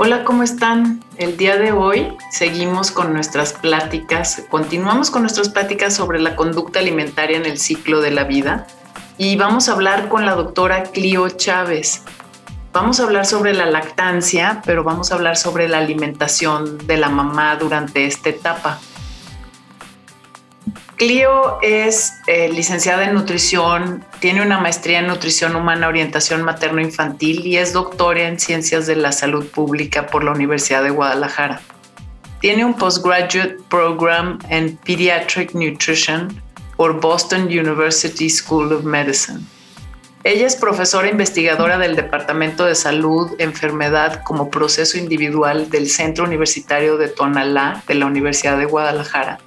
Hola, ¿cómo están? El día de hoy seguimos con nuestras pláticas, continuamos con nuestras pláticas sobre la conducta alimentaria en el ciclo de la vida y vamos a hablar con la doctora Clio Chávez. Vamos a hablar sobre la lactancia, pero vamos a hablar sobre la alimentación de la mamá durante esta etapa. Clio es eh, licenciada en nutrición, tiene una maestría en nutrición humana, orientación materno-infantil y es doctora en ciencias de la salud pública por la Universidad de Guadalajara. Tiene un postgraduate program en Pediatric Nutrition por Boston University School of Medicine. Ella es profesora investigadora del Departamento de Salud, Enfermedad como Proceso Individual del Centro Universitario de Tonalá de la Universidad de Guadalajara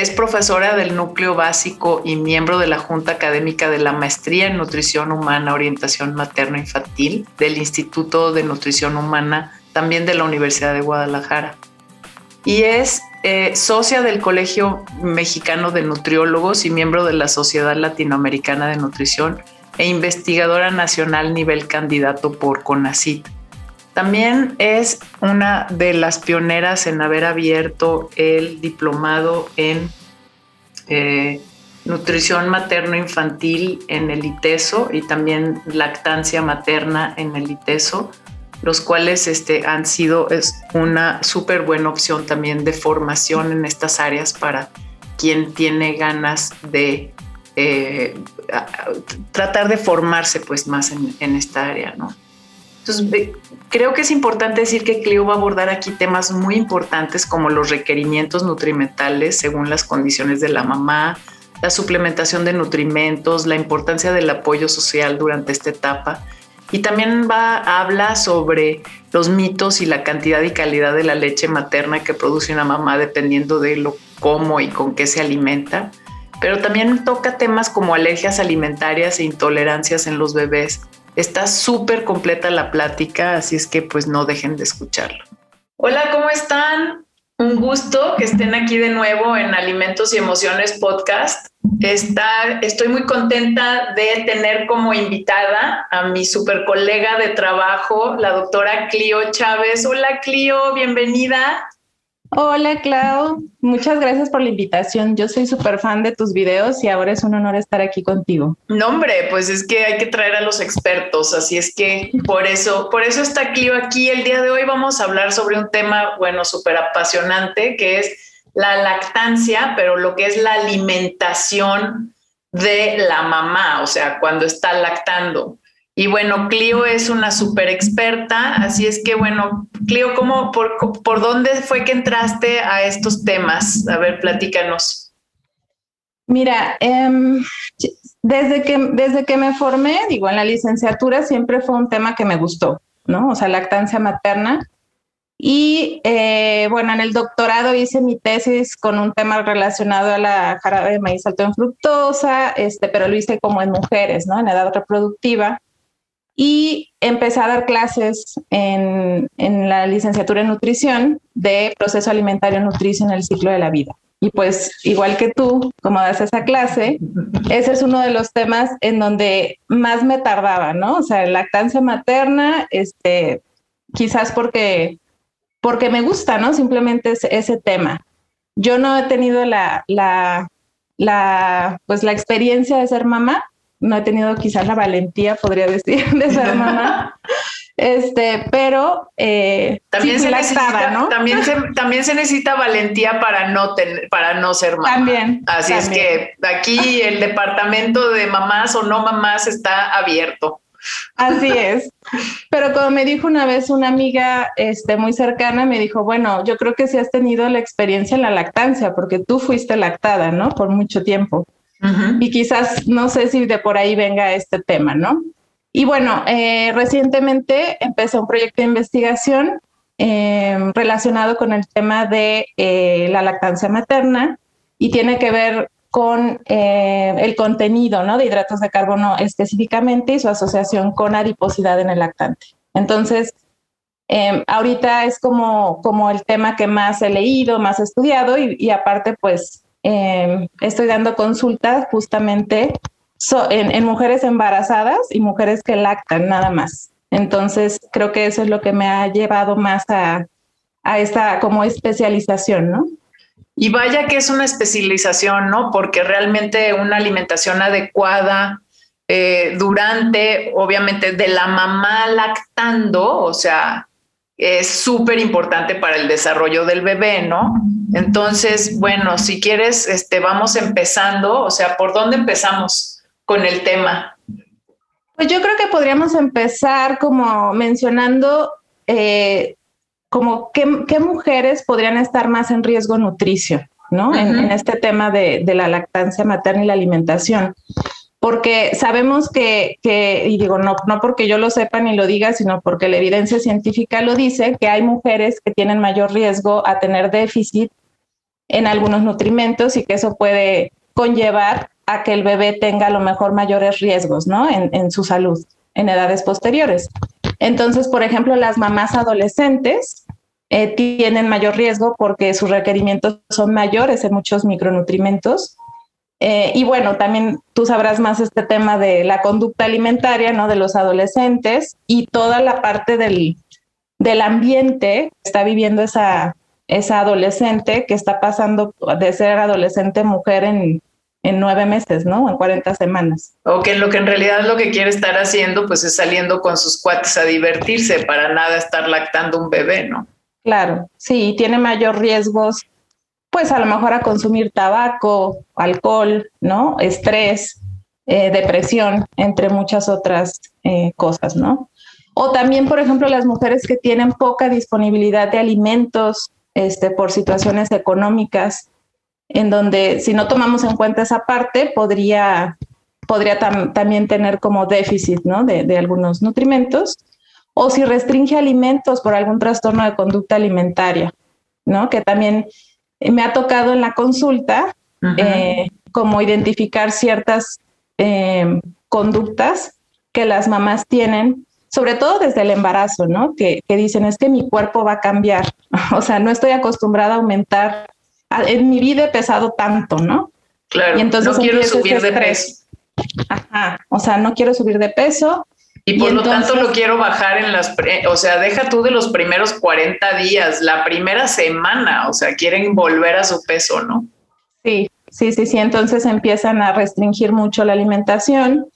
es profesora del núcleo básico y miembro de la Junta Académica de la Maestría en Nutrición Humana, Orientación Materno-Infantil del Instituto de Nutrición Humana, también de la Universidad de Guadalajara. Y es eh, socia del Colegio Mexicano de Nutriólogos y miembro de la Sociedad Latinoamericana de Nutrición e investigadora nacional nivel candidato por CONACIT. También es una de las pioneras en haber abierto el diplomado en eh, nutrición materno-infantil en el ITESO y también lactancia materna en el ITESO, los cuales este, han sido es una súper buena opción también de formación en estas áreas para quien tiene ganas de eh, tratar de formarse pues más en, en esta área, ¿no? Entonces, creo que es importante decir que Clio va a abordar aquí temas muy importantes como los requerimientos nutrimentales según las condiciones de la mamá, la suplementación de nutrimentos, la importancia del apoyo social durante esta etapa. Y también va a hablar sobre los mitos y la cantidad y calidad de la leche materna que produce una mamá dependiendo de lo cómo y con qué se alimenta. Pero también toca temas como alergias alimentarias e intolerancias en los bebés Está súper completa la plática, así es que pues no dejen de escucharlo. Hola, ¿cómo están? Un gusto que estén aquí de nuevo en Alimentos y Emociones Podcast. Está, estoy muy contenta de tener como invitada a mi super colega de trabajo, la doctora Clio Chávez. Hola Clio, bienvenida. Hola Clau, muchas gracias por la invitación. Yo soy súper fan de tus videos y ahora es un honor estar aquí contigo. No, hombre, pues es que hay que traer a los expertos, así es que por eso, por eso está Clio aquí. El día de hoy vamos a hablar sobre un tema, bueno, súper apasionante, que es la lactancia, pero lo que es la alimentación de la mamá, o sea, cuando está lactando. Y bueno, Clio es una súper experta, así es que bueno, Clio, ¿cómo, por, por, dónde fue que entraste a estos temas? A ver, platícanos. Mira, em, desde, que, desde que me formé, digo, en la licenciatura siempre fue un tema que me gustó, ¿no? O sea, lactancia materna. Y eh, bueno, en el doctorado hice mi tesis con un tema relacionado a la jarabe de maíz alto en fructosa, este, pero lo hice como en mujeres, ¿no? En edad reproductiva y empecé a dar clases en, la licenciatura en nutrición de proceso alimentario nutricio en el ciclo de la vida. Y pues igual que tú, como das esa clase, ese es uno de los temas en donde más me tardaba, ¿no? O sea, lactancia materna, este, quizás porque, porque me gusta, ¿no? Simplemente ese tema. Yo no he tenido la, la, la, pues la experiencia de ser mamá, no he tenido quizás la valentía, podría decir, de ser mamá. Este, pero eh, también, se necesita, ¿no? también, se, también se necesita valentía para no, tener, para no ser mamá. También. Así es que aquí el departamento de mamás o no mamás está abierto. Así es. Pero como me dijo una vez una amiga este, muy cercana, me dijo, bueno, yo creo que sí has tenido la experiencia en la lactancia, porque tú fuiste lactada, ¿no? Por mucho tiempo. Y quizás no sé si de por ahí venga este tema, ¿no? Y bueno, eh, recientemente empecé un proyecto de investigación em, relacionado con el tema de eh, la lactancia materna y tiene que ver con eh, el contenido ¿no? de hidratos de carbono específicamente y su asociación con adiposidad en el lactante. Entonces, em, ahorita es como, como el tema que más he leído, más he estudiado y, aparte pues em, estoy dando consultas justamente en, mujeres embarazadas y mujeres que lactan nada más. Entonces, creo que eso es lo que me ha llevado más a, a esta como especialización, ¿no? Y vaya que es una especialización, ¿no? Porque realmente una alimentación adecuada eh, durante, obviamente, de la mamá lactando, o sea, es súper importante para el desarrollo del bebé, ¿no? Entonces, bueno, si quieres, este, vamos empezando, o sea, ¿por dónde empezamos con el tema? Pues yo creo que podríamos empezar como mencionando eh, como qué, mujeres podrían estar más en riesgo nutricio, ¿no? en, este tema de, la lactancia materna y la alimentación. Porque sabemos que, y digo, no, no porque yo lo sepa ni lo diga, sino porque la evidencia científica lo dice, que hay mujeres que tienen mayor riesgo a tener déficit en algunos nutrimentos y que eso puede conllevar a que el bebé tenga a lo mejor mayores riesgos, ¿no? En, en su salud en edades posteriores. Entonces, por ejemplo, las mamás adolescentes eh, tienen mayor riesgo porque sus requerimientos son mayores en muchos micronutrimentos. Eh, y bueno, también tú sabrás más este tema de la conducta alimentaria, ¿no? De los adolescentes y toda la parte del, del ambiente que está viviendo esa, esa adolescente que está pasando de ser adolescente mujer en, en nueve meses, ¿no? En 40 semanas. O que lo que en realidad lo que quiere estar haciendo, pues es saliendo con sus cuates a divertirse, para nada estar lactando un bebé, ¿no? Claro, sí, tiene mayor riesgos, pues a lo mejor a consumir tabaco, alcohol, ¿no? Estrés, eh, depresión, entre muchas otras eh, cosas, ¿no? O también, por ejemplo, las mujeres que tienen poca disponibilidad de alimentos este, por situaciones económicas, en donde si no tomamos en cuenta esa parte, podría, podría también tener como déficit ¿no? de, algunos nutrimentos, o si restringe alimentos por algún trastorno de conducta alimentaria, ¿no? que también me ha tocado en la consulta eh, como identificar ciertas eh, conductas que las mamás tienen, sobre todo desde el embarazo, ¿no? Que, que dicen, es que mi cuerpo va a cambiar, o sea, no estoy acostumbrada a aumentar en mi vida he pesado tanto, ¿no? Claro, y entonces no quiero subir de peso. Ajá, o sea, no quiero subir de peso. Y por lo tanto lo quiero bajar en las, o sea, deja tú de los primeros 40 días, la primera semana, o sea, quieren volver a su peso, ¿no? Sí, sí, sí, sí, entonces empiezan a restringir mucho la alimentación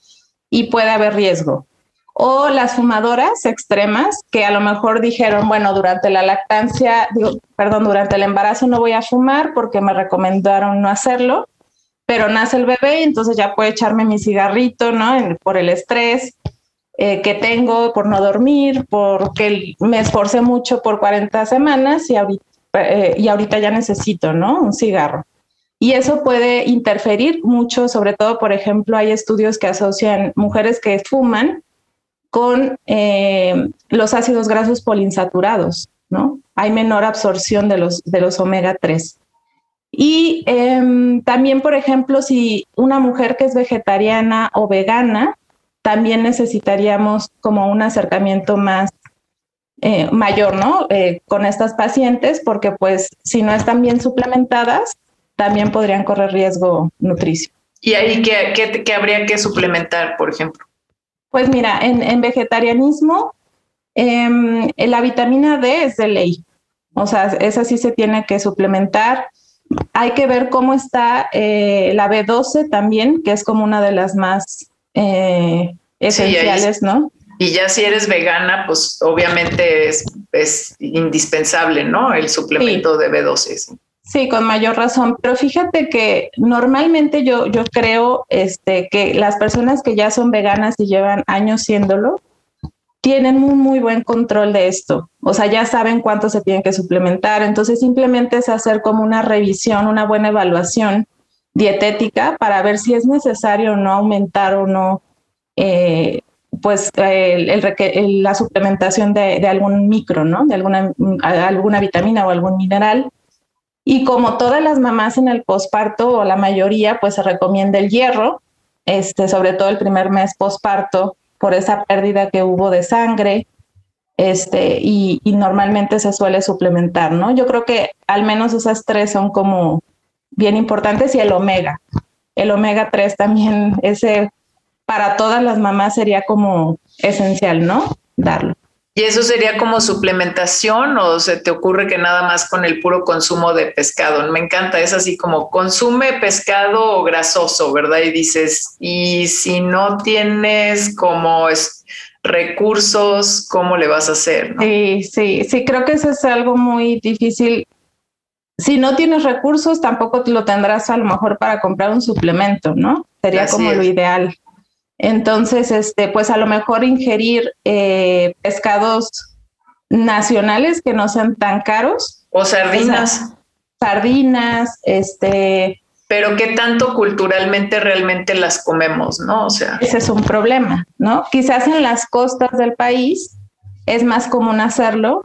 y puede haber riesgo o las fumadoras extremas que a lo mejor dijeron, bueno, durante la lactancia, perdón, durante el embarazo no voy a fumar porque me recomendaron no hacerlo, pero nace el bebé y entonces ya puedo echarme mi cigarrito, ¿no? por el estrés eh, que tengo, por no dormir, porque me esforcé mucho por 40 semanas y ahorita, eh, y ahorita ya necesito, ¿no? Un cigarro. Y eso puede interferir mucho, sobre todo, por ejemplo, hay estudios que asocian mujeres que fuman con eh, los ácidos grasos poliinsaturados, ¿no? Hay menor absorción de los, de los omega 3. Y em, también, por ejemplo, si una mujer que es vegetariana o vegana, también necesitaríamos como un acercamiento más eh, mayor, ¿no? Eh, con estas pacientes, porque pues si no están bien suplementadas, también podrían correr riesgo nutricio. ¿Y ahí qué, qué habría que suplementar, por ejemplo? Pues mira, en, vegetarianismo, em, la vitamina D es de ley. O sea, esa sí se tiene que suplementar. Hay que ver cómo está eh, la B12 también, que es como una de las más eh, esenciales, ¿no? Y ya si eres vegana, pues obviamente es, indispensable, ¿no? El suplemento de B12. Sí, con mayor razón. Pero fíjate que normalmente yo, yo creo este, que las personas que ya son veganas y llevan años siéndolo, tienen un muy buen control de esto. O sea, ya saben cuánto se tienen que suplementar. Entonces, simplemente es hacer como una revisión, una buena evaluación dietética para ver si es necesario o no aumentar o no eh, pues la suplementación de, algún micro, ¿no? De alguna, alguna vitamina o algún mineral. Y como todas las mamás en el posparto, o la mayoría, pues se recomienda el hierro, este, sobre todo el primer mes posparto, por esa pérdida que hubo de sangre, este, y, y, normalmente se suele suplementar, ¿no? Yo creo que al menos esas tres son como bien importantes y el omega. El omega 3 también, ese para todas las mamás sería como esencial, ¿no? Darlo. ¿Y eso sería como suplementación o se te ocurre que nada más con el puro consumo de pescado? Me encanta, es así como consume pescado grasoso, ¿verdad? Y dices, y si no tienes como es, recursos, ¿cómo le vas a hacer? Sí, sí, sí, creo que eso es algo muy difícil. Si no tienes recursos, tampoco lo tendrás a lo mejor para comprar un suplemento, ¿no? Sería como lo ideal. Entonces, este, pues a lo mejor ingerir eh, pescados nacionales que no sean tan caros. O sardinas. sardinas, este. Pero qué tanto culturalmente realmente las comemos, ¿no? O sea. Ese es un problema, ¿no? Quizás en las costas del país es más común hacerlo,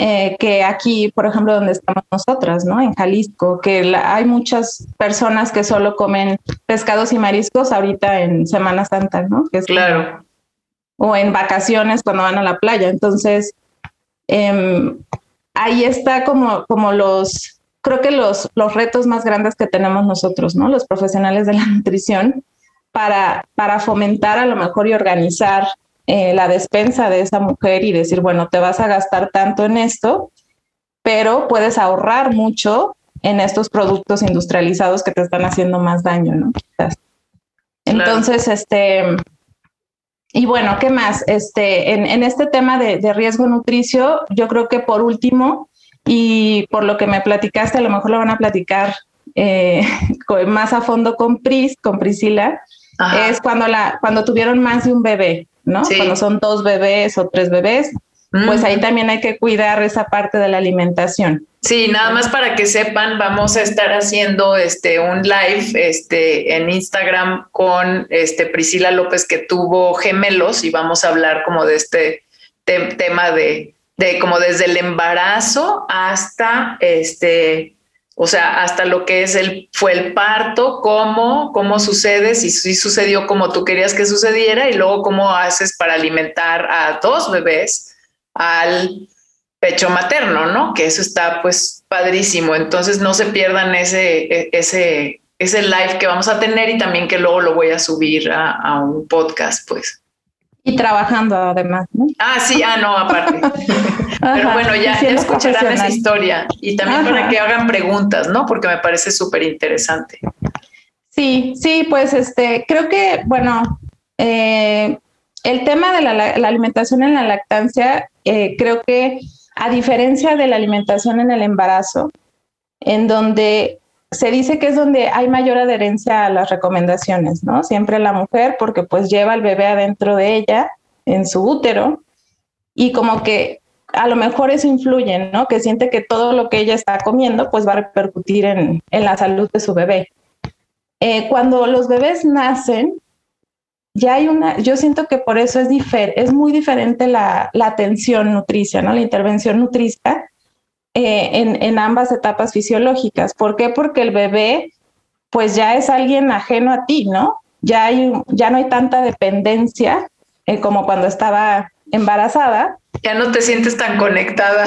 eh, que aquí, por ejemplo, donde estamos nosotras, ¿no? En Jalisco, que hay muchas personas que solo comen pescados y mariscos ahorita en Semana Santa, ¿no? claro. o en vacaciones cuando van a la playa. Entonces, em, ahí está como, como los, creo que los, los retos más grandes que tenemos nosotros, ¿no? Los profesionales de la nutrición, para, para fomentar a lo mejor y organizar eh, la despensa de esa mujer y decir, bueno, te vas a gastar tanto en esto, pero puedes ahorrar mucho en estos productos industrializados que te están haciendo más daño, ¿no? Entonces, este, y bueno, ¿qué más? Este, en, este tema de, riesgo nutricio, yo creo que por último, y por lo que me platicaste, a lo mejor lo van a platicar eh, más a fondo con Pris, con Priscila, es cuando, la, cuando tuvieron más de un bebé. ¿No? Cuando son dos bebés o tres bebés, pues ahí también hay que cuidar esa parte de la alimentación. Sí, nada más para que sepan, vamos a estar haciendo este un live este en Instagram con este Priscila López que tuvo gemelos y vamos a hablar como de este tema de de como desde el embarazo hasta este o sea, hasta lo que es el, fue el parto, cómo, cómo sucede, si, si sucedió como tú querías que sucediera y luego cómo haces para alimentar a dos bebés al pecho materno, ¿no? Que eso está pues padrísimo. Entonces no se pierdan ese, e, ese, ese live que vamos a tener y también que luego lo voy a subir a, a un podcast, pues. Y trabajando además, ¿no? Ah, sí, ah, no, aparte. Pero bueno, ya, escucharán esa historia y también para que hagan preguntas, ¿no? Porque me parece súper interesante. Sí, sí, pues este, creo que, bueno, eh, el tema de la, alimentación en la lactancia, eh, creo que a diferencia de la alimentación en el embarazo, en donde se dice que es donde hay mayor adherencia a las recomendaciones, ¿no? Siempre la mujer, porque pues lleva al bebé adentro de ella, en su útero, y como que a lo mejor eso influye, ¿no? Que siente que todo lo que ella está comiendo pues va a repercutir en, la salud de su bebé. Eh, cuando los bebés nacen, ya hay una, yo siento que por eso es, es muy diferente la, la atención nutricia, ¿no? La intervención nutricia eh, en, ambas etapas fisiológicas. ¿Por qué? Porque el bebé, pues ya es alguien ajeno a ti, ¿no? Ya, hay, ya no hay tanta dependencia eh, como cuando estaba embarazada. Ya no te sientes tan conectada.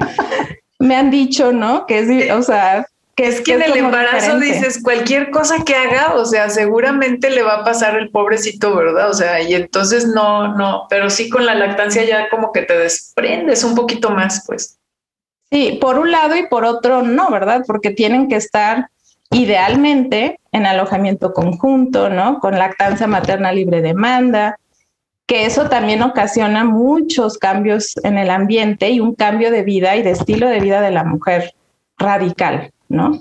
Me han dicho, ¿no? Que es, o sea, que es que, en el embarazo dices cualquier cosa que haga, o sea, seguramente le va a pasar el pobrecito, ¿verdad? O sea, y entonces no, no, pero sí con la lactancia ya como que te desprendes un poquito más, pues. Sí, por un lado y por otro no, ¿verdad? Porque tienen que estar idealmente en alojamiento conjunto, ¿no? Con lactancia materna libre demanda, que eso también ocasiona muchos cambios en el ambiente y un cambio de vida y de estilo de vida de la mujer radical, ¿no?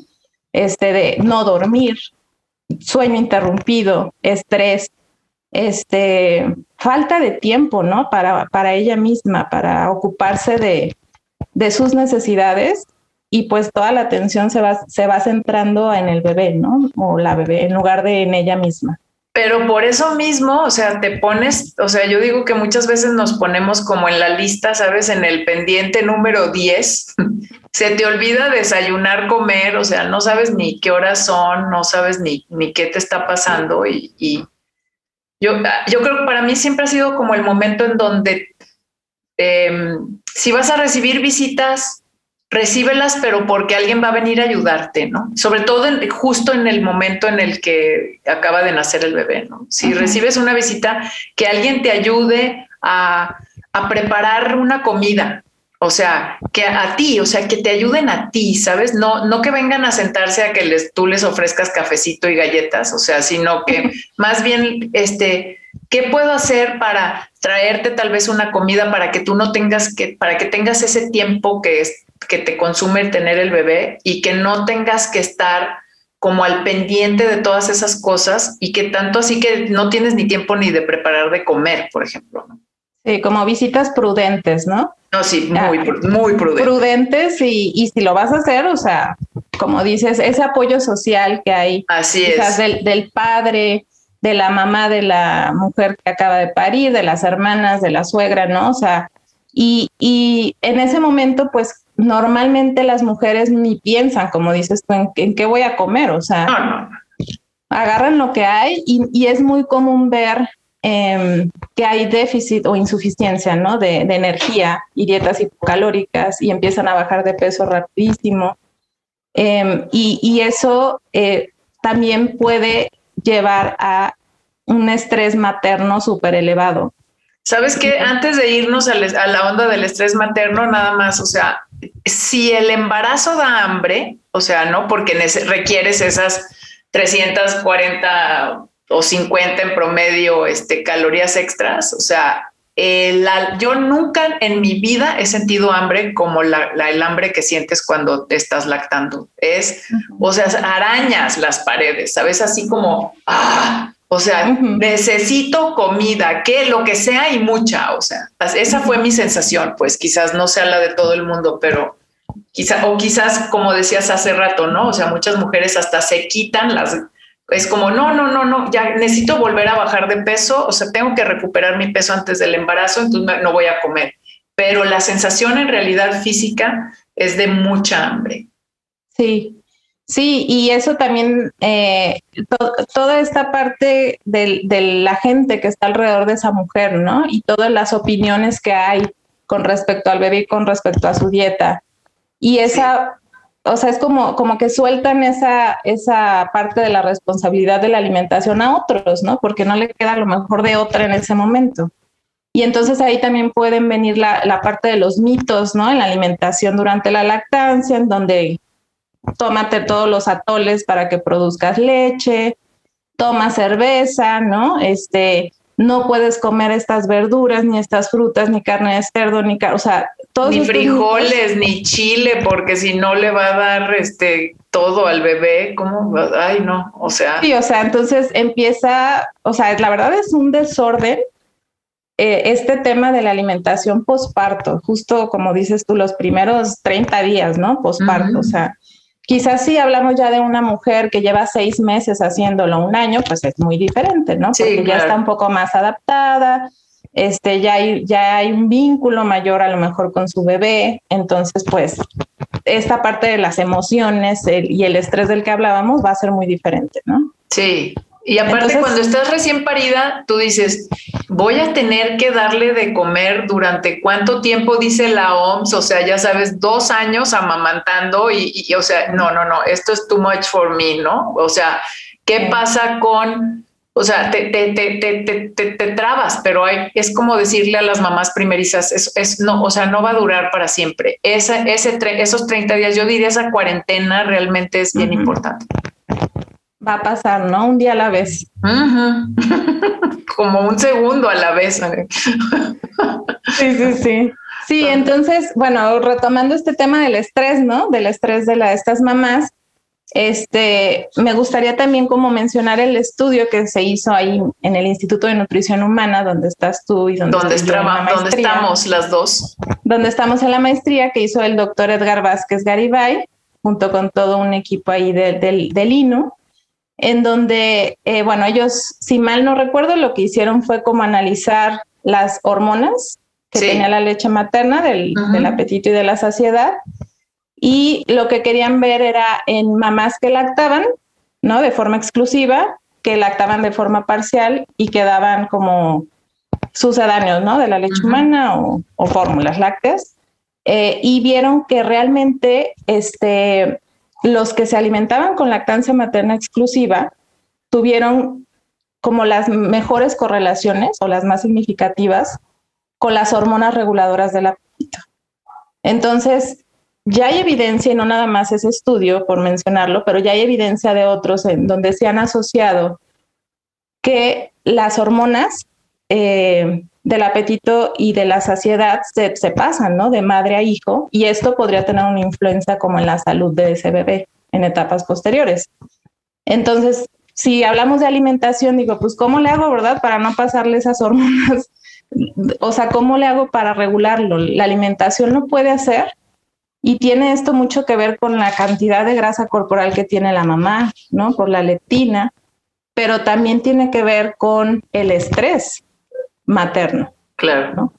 Este de no dormir, sueño interrumpido, estrés, este, falta de tiempo, ¿no? Para, para ella misma, para ocuparse de, de sus necesidades y pues toda la atención se va, se va centrando en el bebé, ¿no? O la bebé en lugar de en ella misma. Pero por eso mismo, o sea, te pones, o sea, yo digo que muchas veces nos ponemos como en la lista, ¿sabes? En el pendiente número 10. Se te olvida desayunar, comer, o sea, no sabes ni qué horas son, no sabes ni, ni qué te está pasando. Y, yo, yo creo que para mí siempre ha sido como el momento en donde em, si vas a recibir visitas, recíbelas, pero porque alguien va a venir a ayudarte, ¿no? Sobre todo justo en el momento en el que acaba de nacer el bebé, ¿no? Si recibes una visita, que alguien te ayude a, preparar una comida, o sea, que a ti, o sea, que te ayuden a ti, ¿sabes? No, no que vengan a sentarse a que les, tú les ofrezcas cafecito y galletas, o sea, sino que más bien, este, ¿qué puedo hacer para traerte tal vez una comida para que tú no tengas que, para que tengas ese tiempo que es que te consume tener el bebé y que no tengas que estar como al pendiente de todas esas cosas y que tanto así que no tienes ni tiempo ni de preparar de comer, por ejemplo. Sí, como visitas prudentes, ¿no? No, sí, muy, muy prudentes. Prudentes y, y, si lo vas a hacer, o sea, como dices, ese apoyo social que hay. Así es. Del, del padre, de la mamá de la mujer que acaba de parir, de las hermanas, de la suegra, ¿no? O sea, y, y en ese momento, pues normalmente las mujeres ni piensan, como dices tú, en, qué voy a comer, o sea, agarran lo que hay y, es muy común ver em, que hay déficit o insuficiencia ¿no? de, energía y dietas hipocalóricas y empiezan a bajar de peso rapidísimo. Em, y, eso eh, también puede llevar a un estrés materno súper elevado. ¿Sabes qué? Antes de irnos a, a, la onda del estrés materno, nada más, o sea, si el embarazo da hambre, o sea, ¿no? Porque requieres esas 340 o 50 en promedio este, calorías extras, o sea, yo nunca en mi vida he sentido hambre como la, el hambre que sientes cuando te estás lactando. Es, o sea, arañas las paredes, ¿sabes? Así como, ah, o sea, necesito comida, que lo que sea y mucha, o sea, esa fue mi sensación, pues quizás no sea la de todo el mundo, pero quizás, o quizás como decías hace rato, ¿no? O sea, muchas mujeres hasta se quitan las, es como, no, no, no, no, ya necesito volver a bajar de peso, o sea, tengo que recuperar mi peso antes del embarazo, entonces no voy a comer. Pero la sensación en realidad física es de mucha hambre. Sí, Sí, y eso también, eh, toda esta parte de, la gente que está alrededor de esa mujer, ¿no? Y todas las opiniones que hay con respecto al bebé y con respecto a su dieta. Y esa, o sea, es como, como que sueltan esa, esa parte de la responsabilidad de la alimentación a otros, ¿no? Porque no le queda lo mejor de otra en ese momento. Y entonces ahí también pueden venir la, la parte de los mitos, ¿no? En la alimentación durante la lactancia, en donde tómate todos los atoles para que produzcas leche, toma cerveza, ¿no? Este, no puedes comer estas verduras, ni estas frutas, ni carne de cerdo, ni, o sea, todos ni frijoles, ni chile, porque si no le va a dar este todo al bebé, ¿cómo? Ay, no, o sea. Sí, o sea, entonces empieza, o sea, la verdad es un desorden eh, este tema de la alimentación posparto, justo como dices tú, los primeros 30 días, ¿no? Posparto, o sea, Quizás si hablamos ya de una mujer que lleva seis meses haciéndolo un año, pues es muy diferente, ¿no? Porque ya está un poco más adaptada, este, ya hay, ya hay un vínculo mayor a lo mejor con su bebé, entonces pues esta parte de las emociones y el estrés del que hablábamos va a ser muy diferente, ¿no? Sí, y aparte, cuando estás recién parida, tú dices, voy a tener que darle de comer durante cuánto tiempo, dice la OMS, o sea, ya sabes, dos años amamantando y, o sea, no, no, no, esto es too much for me, ¿no? O sea, ¿qué pasa con, o sea, te, te, te, te, trabas, pero hay, es como decirle a las mamás primerizas, es, es, no, o sea, no va a durar para siempre. Esa, ese, esos 30 días, yo diría esa cuarentena realmente es bien importante va a pasar, ¿no? Un día a la vez. Como un segundo a la vez. sí, sí, sí. Sí, entonces, bueno, retomando este tema del estrés, ¿no? Del estrés de la, estas mamás, este, me gustaría también como mencionar el estudio que se hizo ahí en el Instituto de Nutrición Humana, donde estás tú y donde, ¿Dónde, estamos las dos. Donde estamos en la maestría que hizo el doctor Edgar Vázquez Garibay, junto con todo un equipo ahí del, del INU. En donde, eh, bueno, ellos, si mal no recuerdo, lo que hicieron fue como analizar las hormonas que tenía la leche materna del, del apetito y de la saciedad. Y lo que querían ver era en mamás que lactaban, ¿no? De forma exclusiva, que lactaban de forma parcial y quedaban como sucedáneos, ¿no? De la leche humana o, fórmulas lácteas. Eh, y vieron que realmente este, los que se alimentaban con lactancia materna exclusiva tuvieron como las mejores correlaciones o las más significativas con las hormonas reguladoras del apetito. Entonces, ya hay evidencia, y no nada más ese estudio, por mencionarlo, pero ya hay evidencia de otros en donde se han asociado que las hormonas eh, del apetito y de la saciedad se, se, pasan, ¿no? De madre a hijo, y esto podría tener una influencia como en la salud de ese bebé en etapas posteriores. Entonces, si hablamos de alimentación, digo, pues, ¿cómo le hago, verdad, para no pasarle esas hormonas? O sea, ¿cómo le hago para regularlo? La alimentación lo puede hacer y tiene esto mucho que ver con la cantidad de grasa corporal que tiene la mamá, ¿no? Por la leptina, pero también tiene que ver con el estrés materno. Claro. ¿no?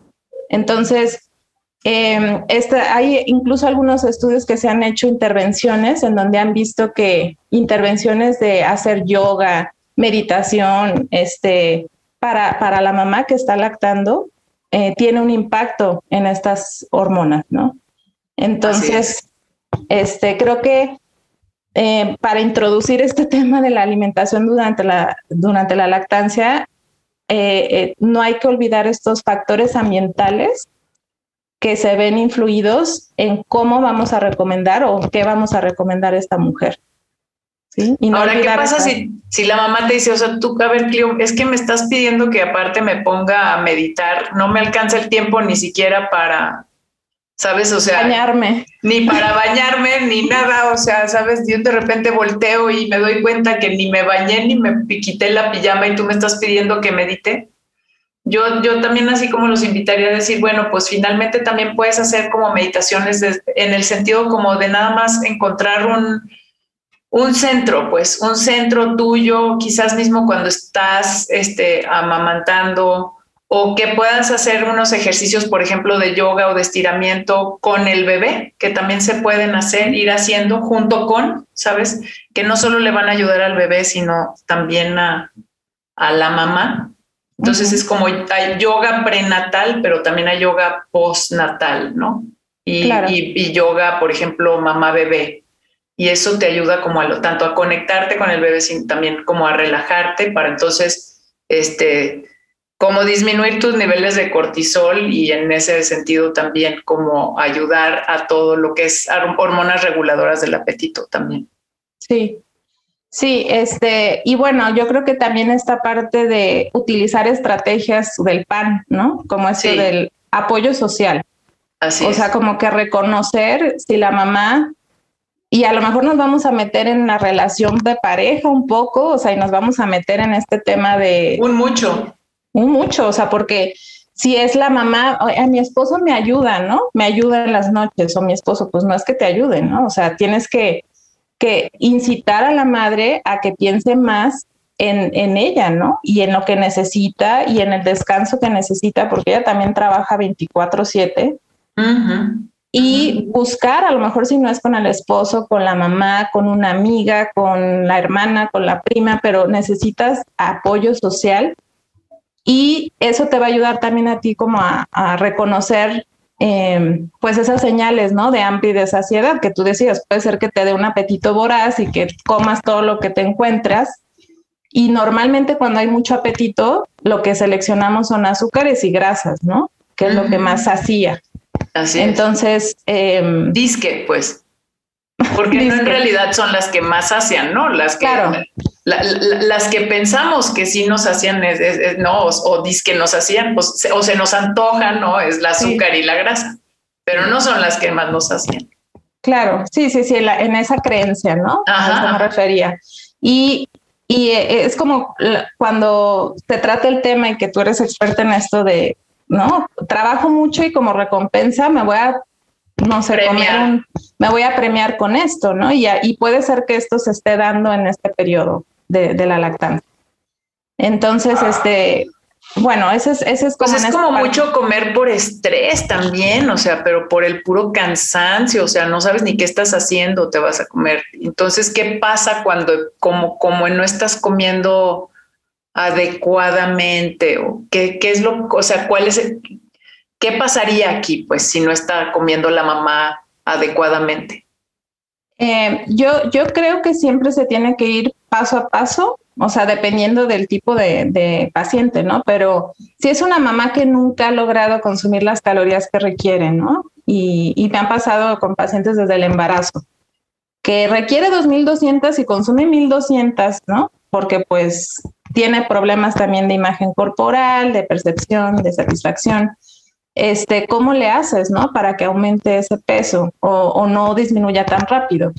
Entonces, eh, hay incluso algunos estudios que se han hecho intervenciones en donde han visto que intervenciones de hacer yoga, meditación, este, para, para la mamá que está lactando, eh, tiene un impacto en estas hormonas, ¿no? Entonces, este, creo que eh, para introducir este tema de la alimentación durante la, durante la lactancia, eh, eh, no hay que olvidar estos factores ambientales que se ven influidos en cómo vamos a recomendar o qué vamos a recomendar a esta mujer. ¿Sí? Y Ahora, ¿qué pasa si, si la mamá te dice, o sea, tú, a ver, Clio, es que me estás pidiendo que aparte me ponga a meditar, no me alcanza el tiempo ni siquiera para, ¿sabes? O sea, bañarme. Ni para bañarme, ni nada, o sea, ¿sabes? Yo de repente volteo y me doy cuenta que ni me bañé, ni me quité la pijama y tú me estás pidiendo que medite. Yo, yo también así como los invitaría a decir, bueno, pues finalmente también puedes hacer como meditaciones en el sentido como de nada más encontrar un, un centro, pues un centro tuyo, quizás mismo cuando estás este, amamantando, o que puedas hacer unos ejercicios, por ejemplo, de yoga o de estiramiento con el bebé, que también se pueden hacer, ir haciendo junto con, ¿sabes? Que no solo le van a ayudar al bebé, sino también a, la mamá. Entonces es como hay yoga prenatal, pero también hay yoga postnatal, ¿no? Y, y, yoga, por ejemplo, mamá-bebé. Y eso te ayuda como a lo, tanto a conectarte con el bebé, sino también como a relajarte para entonces, este, como disminuir tus niveles de cortisol y en ese sentido también como ayudar a todo lo que es hormonas reguladoras del apetito también. Sí, sí, este, y bueno, yo creo que también esta parte de utilizar estrategias del PAN, ¿no? Como esto del apoyo social. Así o sea, como que reconocer si la mamá y a lo mejor nos vamos a meter en la relación de pareja un poco, o sea, y nos vamos a meter en este tema de... Un mucho mucho, o sea, porque si es la mamá, a mi esposo me ayuda, ¿no? Me ayuda en las noches, o mi esposo, pues no es que te ayude, ¿no? O sea, tienes que, que incitar a la madre a que piense más en, en, ella, ¿no? Y en lo que necesita y en el descanso que necesita, porque ella también trabaja 24/7. Y buscar, a lo mejor si no es con el esposo, con la mamá, con una amiga, con la hermana, con la prima, pero necesitas apoyo social y eso te va a ayudar también a ti como a, reconocer em, pues esas señales, ¿no? De hambre y de saciedad que tú decías. Puede ser que te dé un apetito voraz y que comas todo lo que te encuentras. Y normalmente cuando hay mucho apetito, lo que seleccionamos son azúcares y grasas, ¿no? Que es lo que más sacia. Así Entonces... Eh, Disque, pues. Porque no en realidad son las que más sacian, ¿no? Las que, las que pensamos que sí nos hacían, no, o, o que nos hacían, pues, o se nos antojan, ¿no? Es el azúcar y la grasa, pero no son las que más nos hacían. Claro, sí, sí, sí, en esa creencia, ¿no? A eso me refería. Y, y eh, es como cuando te trata el tema y que tú eres experta en esto de, ¿no? Trabajo mucho y como recompensa me voy a no sé, me voy a premiar con esto, ¿no? Y, y puede ser que esto se esté dando en este periodo de, la lactancia. Entonces, este, bueno, ese es, es como... Pues es como mucho comer por estrés también, o sea, pero por el puro cansancio, o sea, no sabes ni qué estás haciendo, te vas a comer. Entonces, ¿qué pasa cuando como, como no estás comiendo adecuadamente? ¿O qué, qué es lo, o sea, cuál es, qué pasaría aquí, pues, si no está comiendo la mamá adecuadamente? Eh, yo, yo creo que siempre se tiene que ir paso a paso o sea, dependiendo del tipo de, paciente, ¿no? Pero si es una mamá que nunca ha logrado consumir las calorías que requiere, ¿no? Y, y me han pasado con pacientes desde el embarazo, que requiere 2.200 y consume 1.200, ¿no? Porque pues tiene problemas también de imagen corporal, de percepción, de satisfacción. Este, ¿cómo le haces, no? Para que aumente ese peso o no disminuya tan rápido.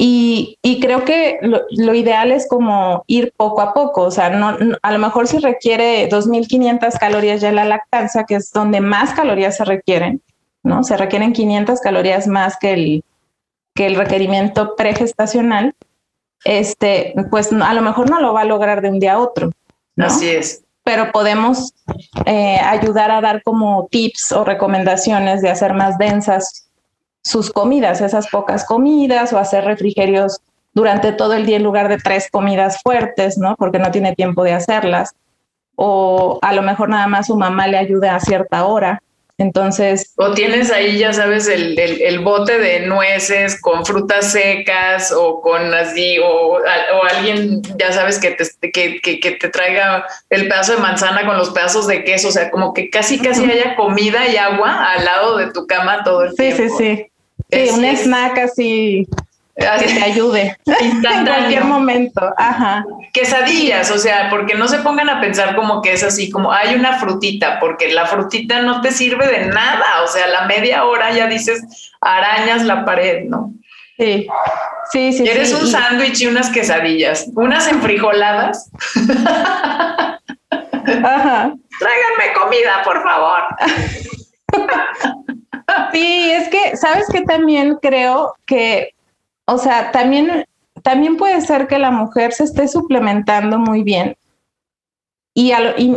Y, creo que lo, ideal es como ir poco a poco, o sea, no, a lo mejor si requiere 2.500 calorías ya la lactancia, que es donde más calorías se requieren, ¿no? Se requieren 500 calorías más que el, que el requerimiento pregestacional, este, pues a lo mejor no lo va a lograr de un día a otro. Así es. Pero podemos eh, ayudar a dar como tips o recomendaciones de hacer más densas sus comidas, esas pocas comidas o hacer refrigerios durante todo el día en lugar de tres comidas fuertes, ¿no? Porque no tiene tiempo de hacerlas. O a lo mejor nada más su mamá le ayude a cierta hora. Entonces. O tienes ahí, ya sabes, el, el, bote de nueces con frutas secas o con así, o, o alguien, ya sabes, que te, que, que, que, te traiga el pedazo de manzana con los pedazos de queso. O sea, como que casi, casi haya comida y agua al lado de tu cama todo el tiempo. Sí, sí, sí. Sí, un snack así que te ayude en cualquier momento. Ajá. Quesadillas, o sea, porque no se pongan a pensar como que es así, como hay una frutita, porque la frutita no te sirve de nada. O sea, la media hora ya dices arañas la pared, ¿no? Sí, sí, sí. ¿Quieres un sándwich y unas quesadillas? Unas enfrijoladas. Ajá. Tráiganme comida, por favor. Sí, es que, ¿sabes qué? También creo que, o sea, también, también puede ser que la mujer se esté suplementando muy bien y,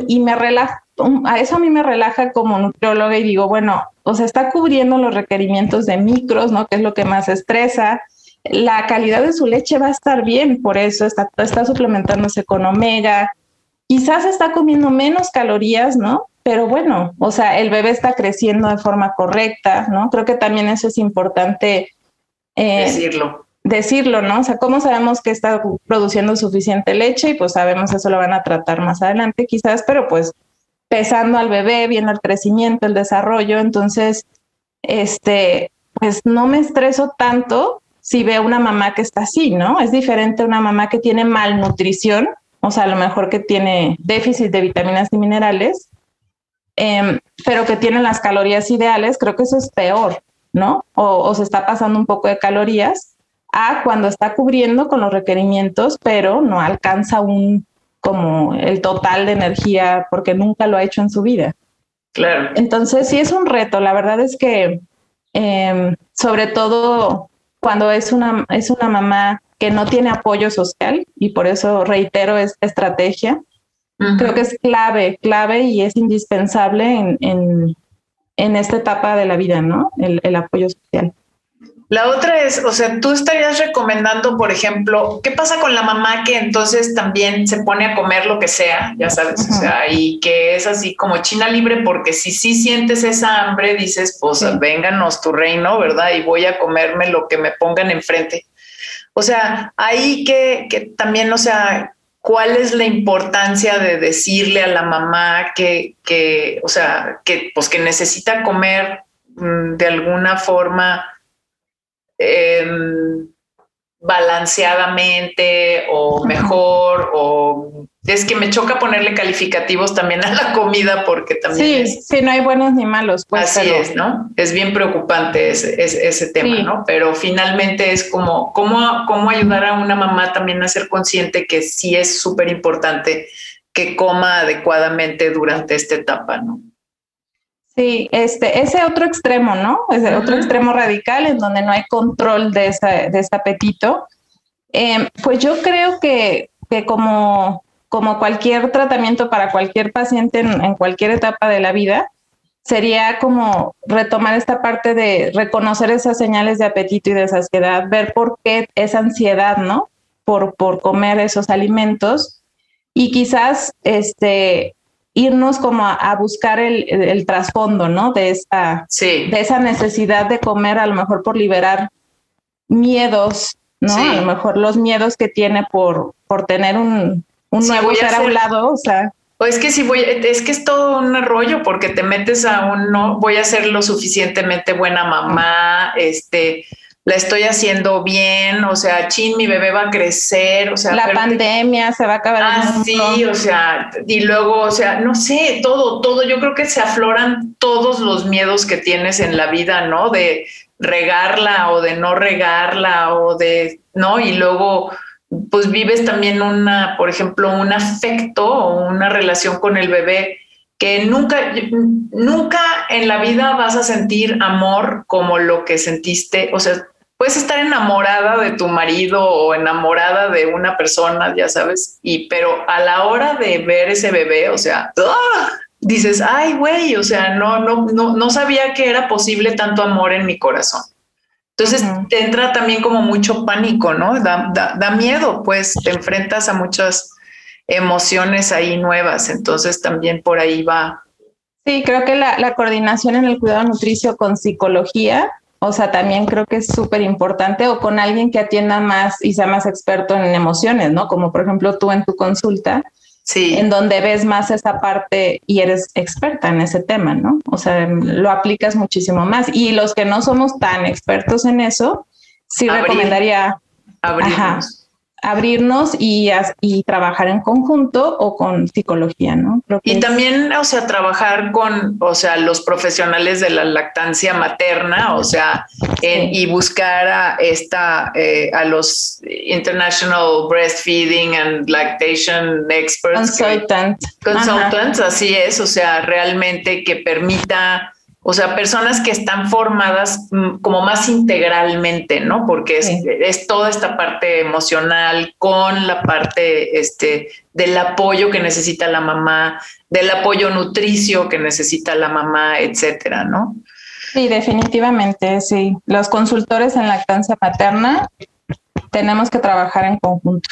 y, me relaja, a eso a mí me relaja como nutrióloga y digo, bueno, o sea, está cubriendo los requerimientos de micros, ¿no? Que es lo que más estresa. La calidad de su leche va a estar bien, por eso está, está suplementándose con omega. Quizás está comiendo menos calorías, ¿no? Pero bueno, o sea, el bebé está creciendo de forma correcta, ¿no? Creo que también eso es importante eh, decirlo. Decirlo, ¿no? O sea, ¿cómo sabemos que está produciendo suficiente leche? Y pues sabemos eso lo van a tratar más adelante quizás, pero pues pesando al bebé, viendo el crecimiento, el desarrollo, entonces, este, pues no me estreso tanto si veo una mamá que está así, ¿no? Es diferente a una mamá que tiene malnutrición, o sea, a lo mejor que tiene déficit de vitaminas y minerales, Em, pero que tienen las calorías ideales, creo que eso es peor, ¿no? O, se está pasando un poco de calorías a cuando está cubriendo con los requerimientos, pero no alcanza un como el total de energía porque nunca lo ha hecho en su vida. Claro. Entonces sí es un reto. La verdad es que em, sobre todo cuando es una, es una mamá que no tiene apoyo social y por eso reitero esta estrategia, Creo que es clave, clave y es indispensable en, esta etapa de la vida, ¿no? El, apoyo social. La otra es, o sea, tú estarías recomendando, por ejemplo, ¿qué pasa con la mamá que entonces también se pone a comer lo que sea, ya sabes, o sea, y que es así como China libre, porque si sí sientes esa hambre, dices, pues vénganos tu reino, ¿verdad? Y voy a comerme lo que me pongan enfrente. O sea, ahí que, que también, o sea, cuál es la importancia de decirle a la mamá que, que o sea, que, pues que necesita comer mm, de alguna forma em, balanceadamente o mejor o es que me choca ponerle calificativos también a la comida porque también sí, sí no hay buenos ni malos pues, así es no es bien preocupante ese, ese, tema no pero finalmente es como cómo cómo ayudar a una mamá también a ser consciente que sí es súper importante que coma adecuadamente durante esta etapa no Sí, este, ese otro extremo, ¿no? Ese otro extremo radical en donde no hay control de, ese, de ese apetito. Em, pues yo creo que que como, como cualquier tratamiento para cualquier paciente en, cualquier etapa de la vida, sería como retomar esta parte de reconocer esas señales de apetito y de saciedad, ver por qué esa ansiedad, ¿no? Por, por comer esos alimentos y quizás este, irnos como a, buscar el, trasfondo, ¿no? De esa, de esa necesidad de comer, a lo mejor por liberar miedos, ¿no? A lo mejor los miedos que tiene por, por tener un, un nuevo ser a un lado, o sea. O es que si voy, es que es todo un rollo porque te metes a un no voy a ser lo suficientemente buena mamá, este, la estoy haciendo bien, o sea, chin, mi bebé va a crecer, o sea, la pandemia se va a acabar. Ah, sí, o sea, y luego, o sea, no sé, todo, todo, yo creo que se afloran todos los miedos que tienes en la vida, ¿no? De regarla o de no regarla o de, ¿no? Y luego, pues vives también una, por ejemplo, un afecto o una relación con el bebé que nunca, nunca en la vida vas a sentir amor como lo que sentiste, o sea, puedes estar enamorada de tu marido o enamorada de una persona, ya sabes, y pero a la hora de ver ese bebé, o sea, ¡ah! dices, ay, güey, o sea, no, no, no, no sabía que era posible tanto amor en mi corazón. Entonces te entra también como mucho pánico, ¿no? Da, da, da, miedo, pues te enfrentas a muchas emociones ahí nuevas, entonces también por ahí va. Sí, creo que la, la coordinación en el cuidado nutricio con psicología o sea, también creo que es súper importante o con alguien que atienda más y sea más experto en emociones, ¿no? Como por ejemplo tú en tu consulta, sí. en donde ves más esa parte y eres experta en ese tema, ¿no? O sea, lo aplicas muchísimo más. Y los que no somos tan expertos en eso, sí recomendaría abrirnos y, y trabajar en conjunto o con psicología, ¿no? y también, o sea, trabajar con, o sea, los profesionales de la lactancia materna, o sea, y buscar a esta, eh, a los International Breastfeeding and Lactation Experts. consultants, así es, o sea, realmente que permita o sea, personas que están formadas mm, como más integralmente, ¿no? Porque es, toda esta parte emocional con la parte este, del apoyo que necesita la mamá, del apoyo nutricio que necesita la mamá, etcétera, ¿no? Sí, definitivamente, sí. Los consultores en lactancia materna tenemos que trabajar en conjunto.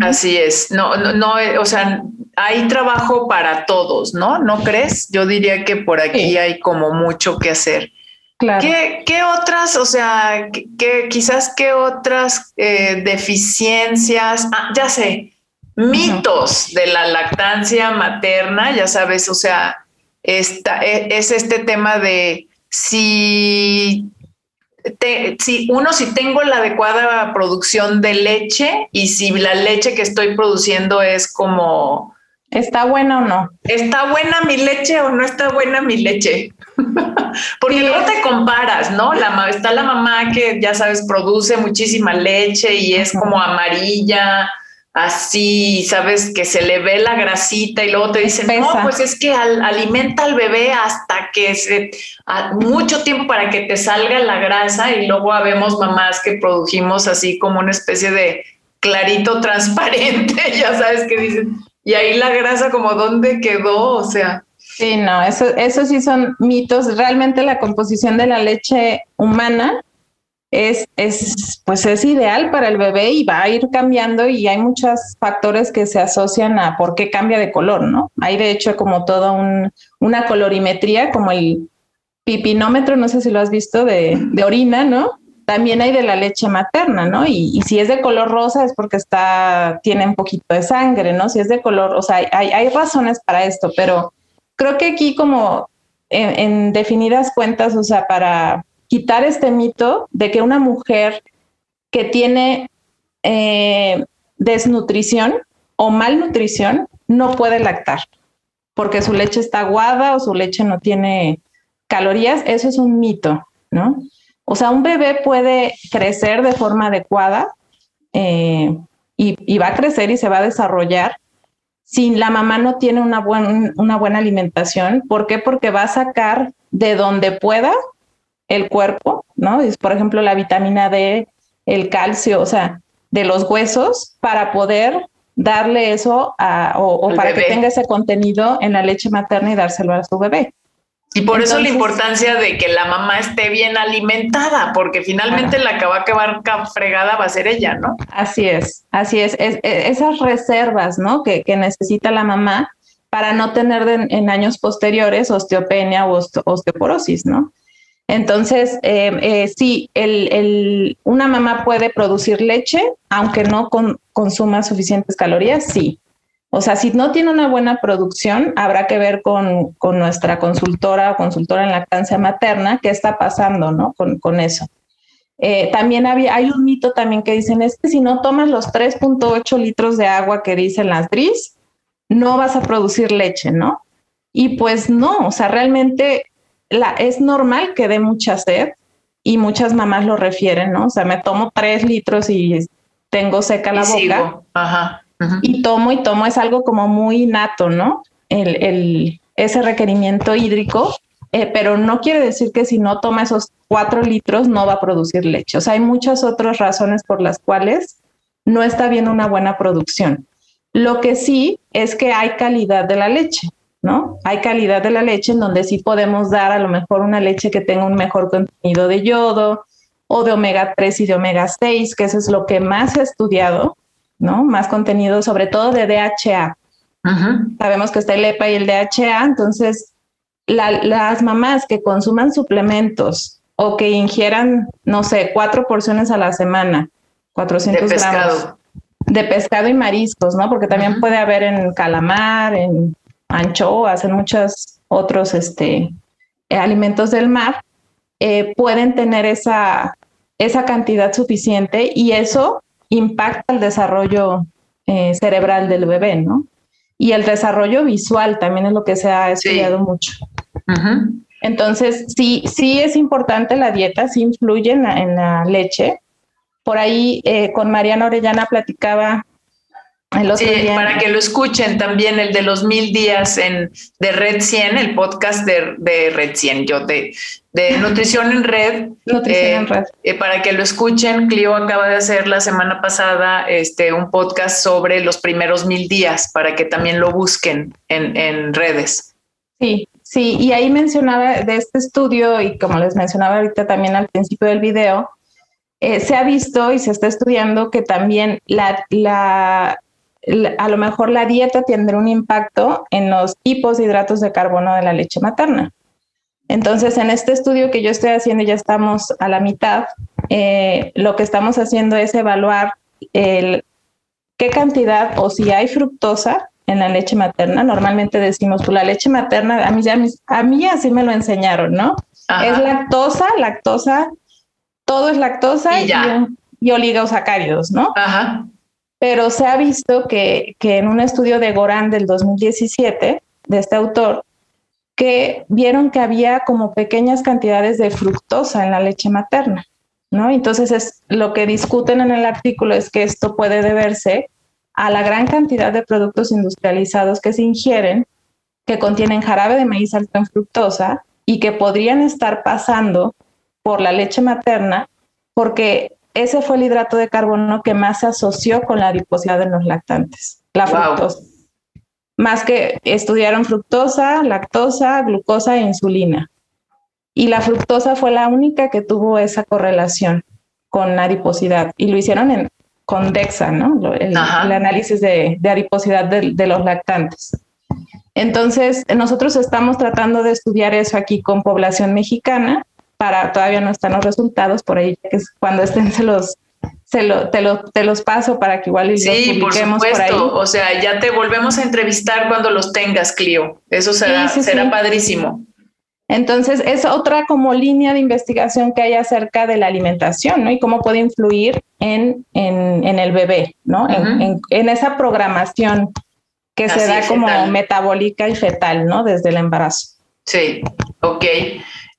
Así es, no, no, no, eh, o sea, hay trabajo para todos, ¿no? ¿No crees? Yo diría que por aquí hay como mucho que hacer. Claro. ¿Qué, otras, o sea, qué, quizás qué otras eh, deficiencias, ah, ya sé, mitos de la lactancia materna, ya sabes, o sea, esta, e, es este tema de si si uno, si tengo la adecuada producción de leche y si la leche que estoy produciendo es como... ¿Está buena o no? ¿Está buena mi leche o no está buena mi leche? Porque luego te comparas, ¿no? La, está la mamá que, ya sabes, produce muchísima leche y es como amarilla así, sabes, que se le ve la grasita y luego te dicen, no, pues es que alimenta al bebé hasta que se, mucho tiempo para que te salga la grasa y luego habemos mamás que produjimos así como una especie de clarito transparente, ya sabes que dicen, y ahí la grasa como dónde quedó, o sea. Sí, no, eso, eso sí son mitos. Realmente la composición de la leche humana es, es, pues es ideal para el bebé y va a ir cambiando y hay muchos factores que se asocian a por qué cambia de color, ¿no? Hay de hecho como toda un, una colorimetría, como el pipinómetro, no sé si lo has visto, de, de orina, ¿no? También hay de la leche materna, ¿no? Y, si es de color rosa es porque está, tiene un poquito de sangre, ¿no? Si es de color, o sea, hay, hay razones para esto, pero creo que aquí como en, en definidas cuentas, o sea, para, quitar este mito de que una mujer que tiene eh, desnutrición o malnutrición no puede lactar porque su leche está aguada o su leche no tiene calorías, eso es un mito, ¿no? O sea, un bebé puede crecer de forma adecuada eh, y, va a crecer y se va a desarrollar si la mamá no tiene una, una buena alimentación. ¿Por qué? Porque va a sacar de donde pueda el cuerpo, ¿no? Es, por ejemplo, la vitamina D, el calcio, o sea, de los huesos para poder darle eso o, para que tenga ese contenido en la leche materna y dárselo a su bebé. Y por eso la importancia de que la mamá esté bien alimentada, porque finalmente la que va a acabar fregada va a ser ella, ¿no? Así es, así es. esas reservas, ¿no? Que, necesita la mamá para no tener en años posteriores osteopenia o osteoporosis, ¿no? Entonces, eh, eh, sí, una mamá puede producir leche, aunque no consuma suficientes calorías, sí. O sea, si no tiene una buena producción, habrá que ver con, nuestra consultora o consultora en lactancia materna qué está pasando, ¿no? Con, eso. Eh, también había, hay un mito también que dicen, es que si no tomas los 3.8 litros de agua que dicen las DRIS, no vas a producir leche, ¿no? Y pues no, o sea, realmente la, es normal que dé mucha sed y muchas mamás lo refieren, ¿no? O sea, me tomo tres litros y tengo seca la boca. Ajá y tomo y tomo es algo como muy nato, ¿no? El, ese requerimiento hídrico, eh, pero no quiere decir que si no toma esos cuatro litros no va a producir leche. O sea, hay muchas otras razones por las cuales no está bien una buena producción. Lo que sí es que hay calidad de la leche, ¿no? Hay calidad de la leche en donde sí podemos dar a lo mejor una leche que tenga un mejor contenido de yodo o de omega 3 y de omega 6, que eso es lo que más he estudiado ¿no? Más contenido, sobre todo de DHA. Sabemos que está el EPA y el DHA, entonces las mamás que consuman suplementos o que ingieran, no sé, cuatro porciones a la semana, 400 de gramos de pescado y mariscos, ¿no? Porque también puede haber en calamar, en anchoas, en muchos otros este, alimentos del mar, eh, pueden tener esa, esa cantidad suficiente y eso impacta el desarrollo eh, cerebral del bebé, ¿no? Y el desarrollo visual también es lo que se ha estudiado mucho. Entonces, sí, sí es importante la dieta, sí influye en la, leche. Por ahí eh, con Mariana Orellana platicaba sí, para que lo escuchen también el de los mil días en, de Red 100, el podcast de, de Red 100, yo de, de Nutrición en Red. Nutrición en eh, Red. Eh, para que lo escuchen, Clio acaba de hacer la semana pasada este, un podcast sobre los primeros mil días, para que también lo busquen en, en redes. Sí, sí, y ahí mencionaba de este estudio y como les mencionaba ahorita también al principio del video, eh, se ha visto y se está estudiando que también la, la, a lo mejor la dieta tendrá un impacto en los tipos de hidratos de carbono de la leche materna. Entonces, en este estudio que yo estoy haciendo, ya estamos a la mitad, eh, lo que estamos haciendo es evaluar el, qué cantidad o si hay fructosa en la leche materna. Normalmente decimos, pues la leche materna, a mí, ya, a mí así me lo enseñaron, ¿no? Es lactosa, lactosa, todo es lactosa y, y, y oligosacáridos, ¿no? Ajá pero se ha visto que, en un estudio de Goran del 2017, de este autor, que vieron que había como pequeñas cantidades de fructosa en la leche materna, ¿no? Entonces es, lo que discuten en el artículo es que esto puede deberse a la gran cantidad de productos industrializados que se ingieren, que contienen jarabe de maíz alto en fructosa y que podrían estar pasando por la leche materna porque ese fue el hidrato de carbono que más se asoció con la adiposidad de los lactantes, la fructosa. Más que estudiaron fructosa, lactosa, glucosa e insulina. Y la fructosa fue la única que tuvo esa correlación con la adiposidad. Y lo hicieron en, con DEXA, ¿no? El, análisis de, adiposidad de, de los lactantes. Entonces, nosotros estamos tratando de estudiar eso aquí con población mexicana para todavía no están los resultados, por ahí que cuando estén se los se lo, te, lo, te los paso para que igual sí, por supuesto. O sea, ya te volvemos a entrevistar cuando los tengas, Clio. Eso será, será padrísimo. Entonces, es otra como línea de investigación que hay acerca de la alimentación, ¿no? Y cómo puede influir en, en, en el bebé, ¿no? en, en, esa programación que se da como metabólica y fetal, ¿no? Desde el embarazo. Sí, ok.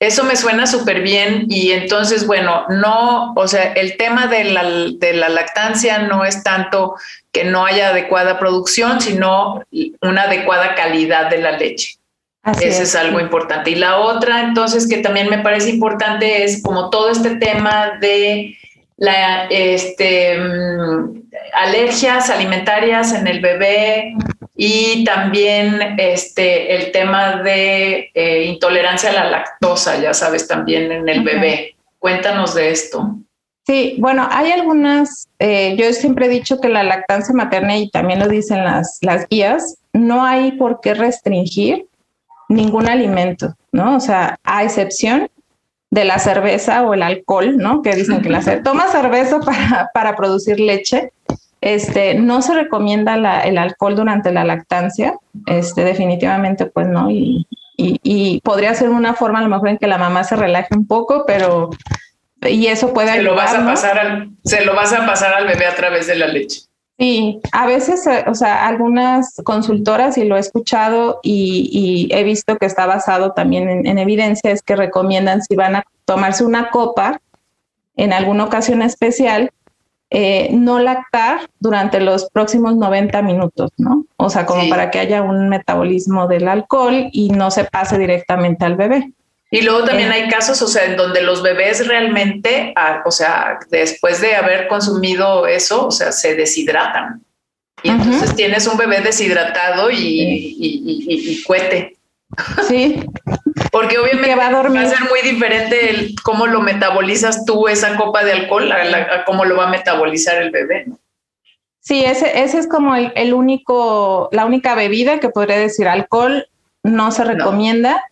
Eso me suena súper bien y entonces, bueno, no, o sea, el tema de la, de la lactancia no es tanto que no haya adecuada producción, sino una adecuada calidad de la leche. Así Ese es. algo importante. Y la otra, entonces, que también me parece importante es como todo este tema de la, este, mm, alergias alimentarias en el bebé y también este, el tema de eh, intolerancia a la lactosa, ya sabes, también en el bebé. Cuéntanos de esto. Sí, bueno, hay algunas, eh, yo siempre he dicho que la lactancia materna, y también lo dicen las, las guías, no hay por qué restringir ningún alimento, ¿no? O sea, a excepción de la cerveza o el alcohol, ¿no? Que dicen que la toma cerveza para, para producir leche. Este, no se recomienda el alcohol durante la lactancia, este, definitivamente pues no, y, y, podría ser una forma a lo mejor en que la mamá se relaje un poco, pero y eso puede se lo vas a pasar al, se lo vas a pasar al bebé a través de la leche. Sí, a veces, eh, o sea, algunas consultoras, y lo he escuchado y, he visto que está basado también en, evidencia, es que recomiendan si van a tomarse una copa en alguna ocasión especial, eh, no lactar durante los próximos 90 minutos, ¿no? O sea, como para que haya un metabolismo del alcohol y no se pase directamente al bebé. Y luego también hay casos, o sea, en donde los bebés realmente, ah, o sea, después de haber consumido eso, o sea, se deshidratan. Y entonces tienes un bebé deshidratado y, y, y, cuete. Sí. Porque obviamente va a, dormir. va a, ser muy diferente el, cómo lo metabolizas tú esa copa de alcohol a, cómo lo va a metabolizar el bebé. Sí, ese, ese es como el, único, la única bebida que podría decir alcohol no se recomienda.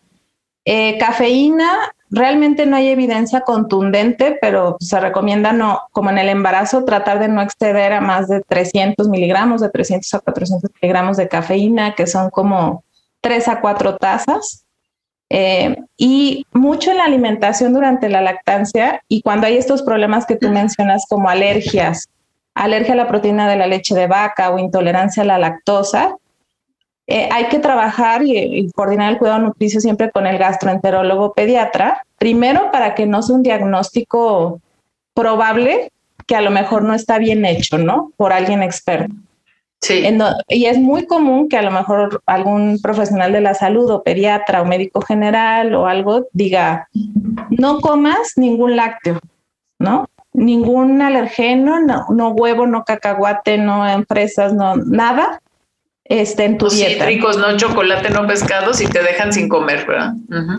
Eh, cafeína, realmente no hay evidencia contundente, pero se recomienda no, como en el embarazo, tratar de no exceder a más de 300 miligramos, de 300 a 400 miligramos de cafeína, que son como 3 a 4 tazas. Eh, y mucho en la alimentación durante la lactancia y cuando hay estos problemas que tú mencionas como alergias, alergia a la proteína de la leche de vaca o intolerancia a la lactosa, eh, hay que trabajar y, coordinar el cuidado nutricio siempre con el gastroenterólogo pediatra, primero para que no sea un diagnóstico probable que a lo mejor no está bien hecho, ¿no? Por alguien experto. Sí. y es muy común que a lo mejor algún profesional de la salud o pediatra o médico general o algo diga, no comas ningún lácteo, ¿no? Ningún alergeno, no, no huevo, no cacahuate, no fresas, no nada, este, en tu dieta. Cítricos, no chocolate, no pescado, si te dejan sin comer, ¿verdad?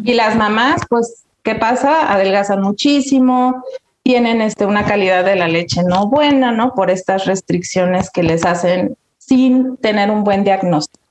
Y las mamás, pues, ¿qué pasa? Adelgazan muchísimo, tienen este, una calidad de la leche no buena, ¿no? Por estas restricciones que les hacen sin tener un buen diagnóstico.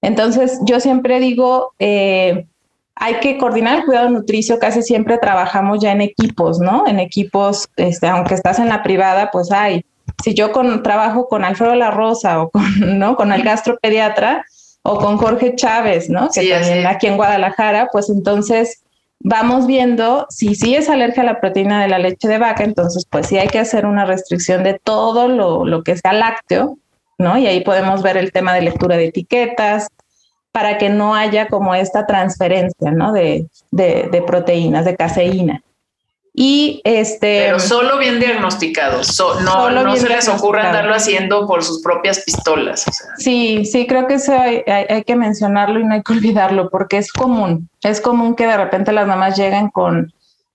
Entonces, yo siempre digo, eh, hay que coordinar el cuidado nutricio, casi siempre trabajamos ya en equipos, ¿no? En equipos, este, aunque estás en la privada, pues hay si yo con, trabajo con Alfredo La Rosa o con, ¿no? con el gastropediatra o con Jorge Chávez, ¿no? que también aquí en Guadalajara, pues entonces vamos viendo si sí es alergia a la proteína de la leche de vaca, entonces pues sí hay que hacer una restricción de todo lo, lo que sea lácteo, ¿no? Y ahí podemos ver el tema de lectura de etiquetas para que no haya como esta transferencia, ¿no? De, de, de proteínas, de caseína. Y este. Pero solo bien diagnosticados. no no se les ocurra andarlo haciendo por sus propias pistolas. Sí, sí, creo que eso hay, que mencionarlo y no hay que olvidarlo porque es común. Es común que de repente las mamás lleguen con.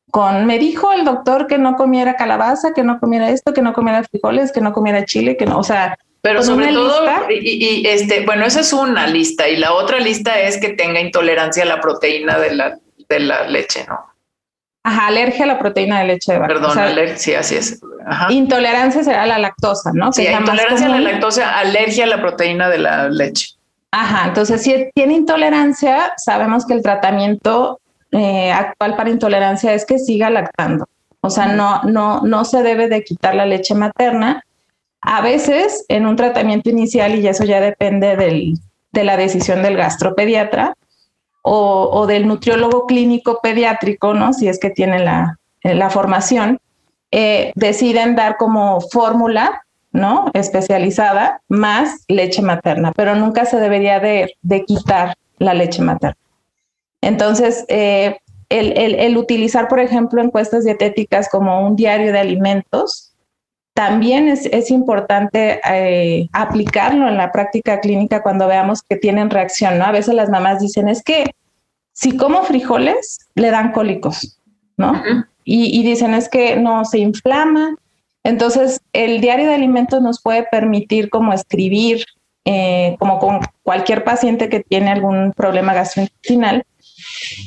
Con, me dijo el doctor que no comiera calabaza, que no comiera esto, que no comiera frijoles, que no comiera chile, que no, o sea, pero sobre todo, y, este, bueno, esa es una lista, y la otra lista es que tenga intolerancia a la proteína de la, de la leche, ¿no? Ajá, alergia a la proteína de leche de vaca. Perdón, alergia, sí, así es. Intolerancia será la lactosa, ¿no? Sí, intolerancia a la lactosa, alergia a la proteína de la leche. Ajá, entonces si tiene intolerancia, sabemos que el tratamiento eh, actual para intolerancia es que siga lactando. O sea, no, no, no se debe de quitar la leche materna. A veces en un tratamiento inicial, y eso ya depende del, de la decisión del gastropediatra, o, del nutriólogo clínico pediátrico, ¿no? Si es que tiene la, la formación, eh, deciden dar como fórmula, ¿no? Especializada más leche materna, pero nunca se debería de, de quitar la leche materna. Entonces, eh, el, el, el, utilizar, por ejemplo, encuestas dietéticas como un diario de alimentos, también es, es importante eh, aplicarlo en la práctica clínica cuando veamos que tienen reacción, ¿no? A veces las mamás dicen, es que si como frijoles, le dan cólicos, ¿no? y, dicen, es que no se inflama. Entonces, el diario de alimentos nos puede permitir como escribir, eh, como con cualquier paciente que tiene algún problema gastrointestinal,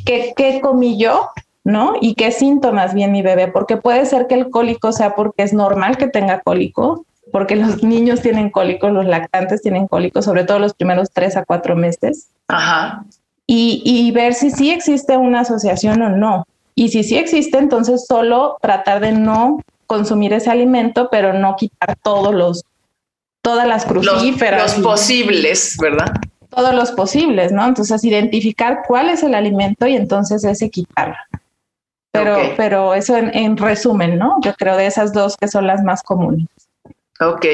qué, qué comí yo, ¿no? Y qué síntomas viene mi bebé, porque puede ser que el cólico sea porque es normal que tenga cólico, porque los niños tienen cólicos, los lactantes tienen cólicos, sobre todo los primeros tres a cuatro meses. Ajá. Y, y, ver si sí existe una asociación o no. Y si sí existe, entonces solo tratar de no consumir ese alimento, pero no quitar todos los, todas las crucíferas. Los, posibles, ¿verdad? Todos los posibles, ¿no? Entonces, identificar cuál es el alimento y entonces ese quitarlo. Pero, pero eso en, en resumen, ¿no? Yo creo de esas dos que son las más comunes. Ok.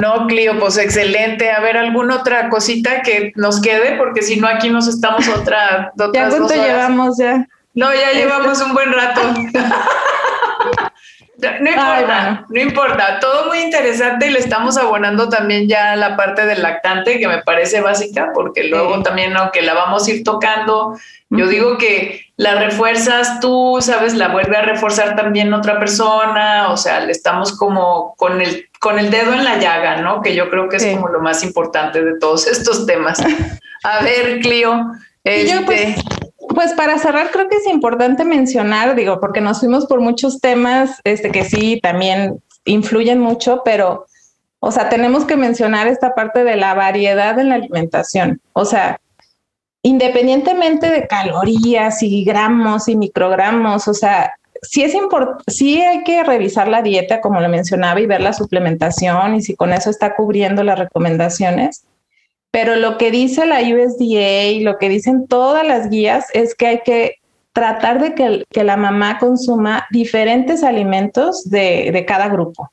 No, Clio, pues excelente. A ver, ¿alguna otra cosita que nos quede? Porque si no, aquí nos estamos otra. ¿Ya cuánto llevamos ya? No, ya llevamos un buen rato. No importa, no importa, todo muy interesante y le estamos abonando también ya la parte del lactante que me parece básica porque luego también aunque la vamos a ir tocando, yo digo que la refuerzas tú, sabes, la vuelve a reforzar también otra persona, o sea, le estamos como con el, con el dedo en la llaga, ¿no? Que yo creo que es como lo más importante de todos estos temas. A ver, Clio, este... Pues, pues para cerrar, creo que es importante mencionar, digo, porque nos fuimos por muchos temas, este que sí también influyen mucho, pero, o sea, tenemos que mencionar esta parte de la variedad en la alimentación. O sea, independientemente de calorías y gramos y microgramos, o sea, sí es sí hay que revisar la dieta, como lo mencionaba, y ver la suplementación y si con eso está cubriendo las recomendaciones. Pero lo que dice la USDA y lo que dicen todas las guías es que hay que tratar de que, la mamá consuma diferentes alimentos de, cada grupo,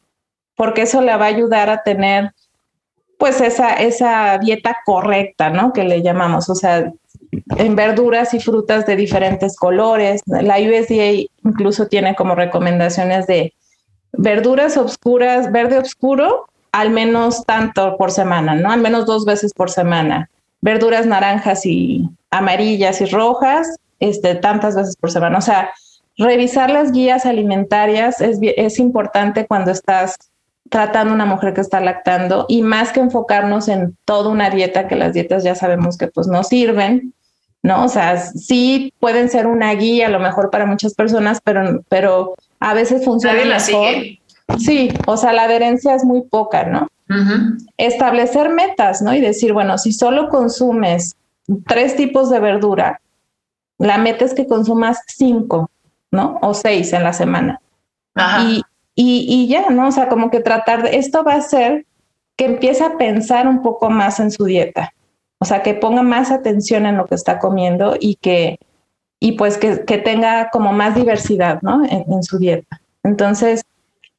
porque eso le va a ayudar a tener pues esa, esa dieta correcta, ¿no? Que le llamamos, o sea, en verduras y frutas de diferentes colores. La USDA incluso tiene como recomendaciones de verduras oscuras, verde oscuro al menos tanto por semana, ¿no? Al menos dos veces por semana. Verduras naranjas y amarillas y rojas, este, tantas veces por semana. O sea, revisar las guías alimentarias es, es importante cuando estás tratando a una mujer que está lactando y más que enfocarnos en toda una dieta, que las dietas ya sabemos que pues no sirven, ¿no? O sea, sí pueden ser una guía a lo mejor para muchas personas, pero, pero a veces funciona mejor. Sí, o sea, la adherencia es muy poca, ¿no? Establecer metas, ¿no? Y decir, bueno, si solo consumes tres tipos de verdura, la meta es que consumas cinco, ¿no? O seis en la semana. Y, y, y, ya, ¿no? O sea, como que tratar de, esto va a hacer que empiece a pensar un poco más en su dieta. O sea, que ponga más atención en lo que está comiendo y que, y pues que, que tenga como más diversidad, ¿no? en su dieta. Entonces,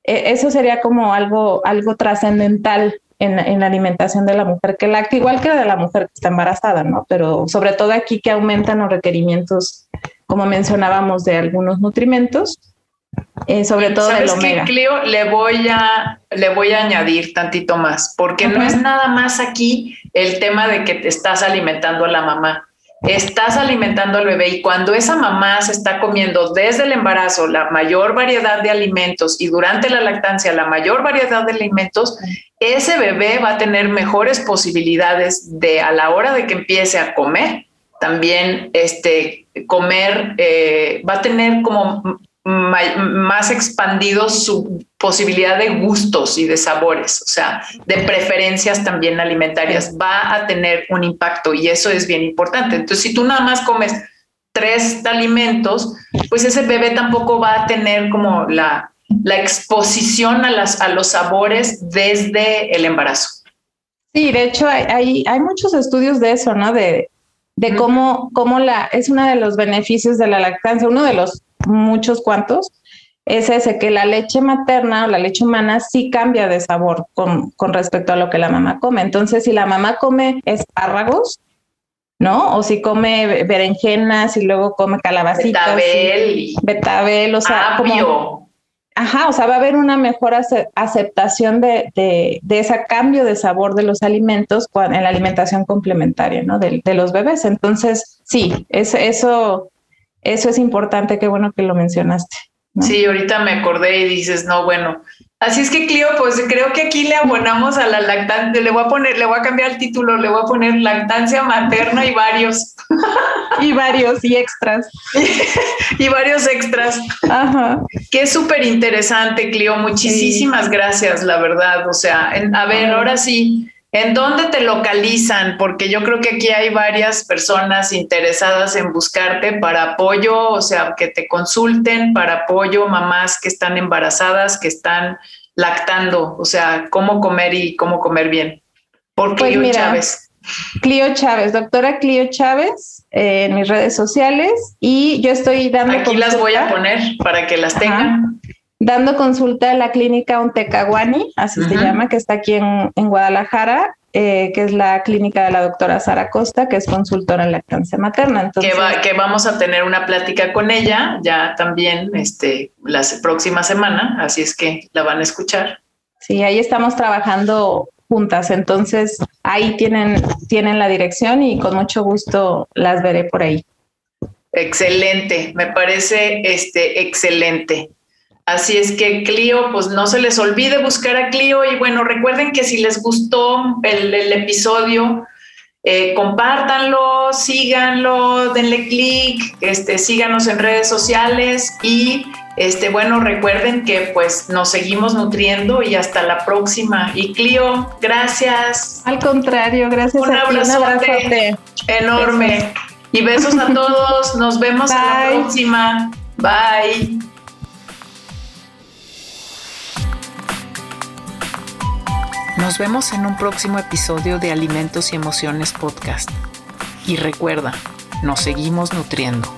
eso sería como algo, algo trascendental en, la alimentación de la mujer que lacta, igual que de la mujer que está embarazada, ¿no? Pero sobre todo aquí que aumentan los requerimientos, como mencionábamos, de algunos nutrimentos, eh, sobre todo del omega. Qué, Clio? Le voy a le voy a añadir tantito más, porque no es nada más aquí el tema de que te estás alimentando a la mamá estás alimentando al bebé y cuando esa mamá se está comiendo desde el embarazo la mayor variedad de alimentos y durante la lactancia la mayor variedad de alimentos, ese bebé va a tener mejores posibilidades de a la hora de que empiece a comer, también este, comer, eh, va a tener como más expandido su posibilidad de gustos y de sabores, o sea, de preferencias también alimentarias, va a tener un impacto y eso es bien importante. Entonces, si tú nada más comes tres alimentos, pues ese bebé tampoco va a tener como la, la exposición a, las, a los sabores desde el embarazo. Sí, de hecho hay, hay, muchos estudios de eso, ¿no? De, de cómo, cómo la, es uno de los beneficios de la lactancia, uno de los muchos cuantos, es ese, que la leche materna o la leche humana sí cambia de sabor con, con respecto a lo que la mamá come. Entonces, si la mamá come espárragos, ¿no? O si come berenjenas y luego come calabacitas. Betabel. Betabel, o sea, como, Ajá, o sea, va a haber una mejor aceptación de, de, de, ese cambio de sabor de los alimentos en la alimentación complementaria, ¿no? De, de los bebés. Entonces, sí, es, eso eso es importante, qué bueno que lo mencionaste. Sí, ahorita me acordé y dices, no, bueno, Así es que Clio, pues creo que aquí le abonamos a la lactancia, le voy a poner, le voy a cambiar el título, le voy a poner lactancia materna y varios. y varios y extras. y varios extras. Ajá. Qué súper interesante, Clio. Muchísimas gracias, la verdad. O sea, a ver, ahora sí, ¿En dónde te localizan? Porque yo creo que aquí hay varias personas interesadas en buscarte para apoyo, o sea, que te consulten para apoyo, mamás que están embarazadas, que están lactando, o sea, cómo comer y cómo comer bien. Por pues Clio Chávez. Clio Chávez, doctora Clio Chávez, eh, en mis redes sociales y yo estoy dando. Aquí las voy a poner para que las tengan dando consulta en la clínica Untecaguani, así se llama, que está aquí en, Guadalajara, eh, que es la clínica de la doctora Sara Costa, que es consultora en lactancia materna. Entonces, que, vamos a tener una plática con ella ya también este, la próxima semana, así es que la van a escuchar. Sí, ahí estamos trabajando juntas, entonces ahí tienen, tienen la dirección y con mucho gusto las veré por ahí. Excelente, me parece este, excelente. Así es que Clio, pues no se les olvide buscar a Clio y bueno, recuerden que si les gustó el, episodio, eh, compártanlo, síganlo, denle clic, este, síganos en redes sociales y este, bueno, recuerden que pues nos seguimos nutriendo y hasta la próxima. Y Clio, gracias. Al contrario, gracias. Un, a enorme. Y besos a todos. Nos vemos a la próxima. Bye. Nos vemos en un próximo episodio de Alimentos y Emociones Podcast. Y recuerda, nos seguimos nutriendo.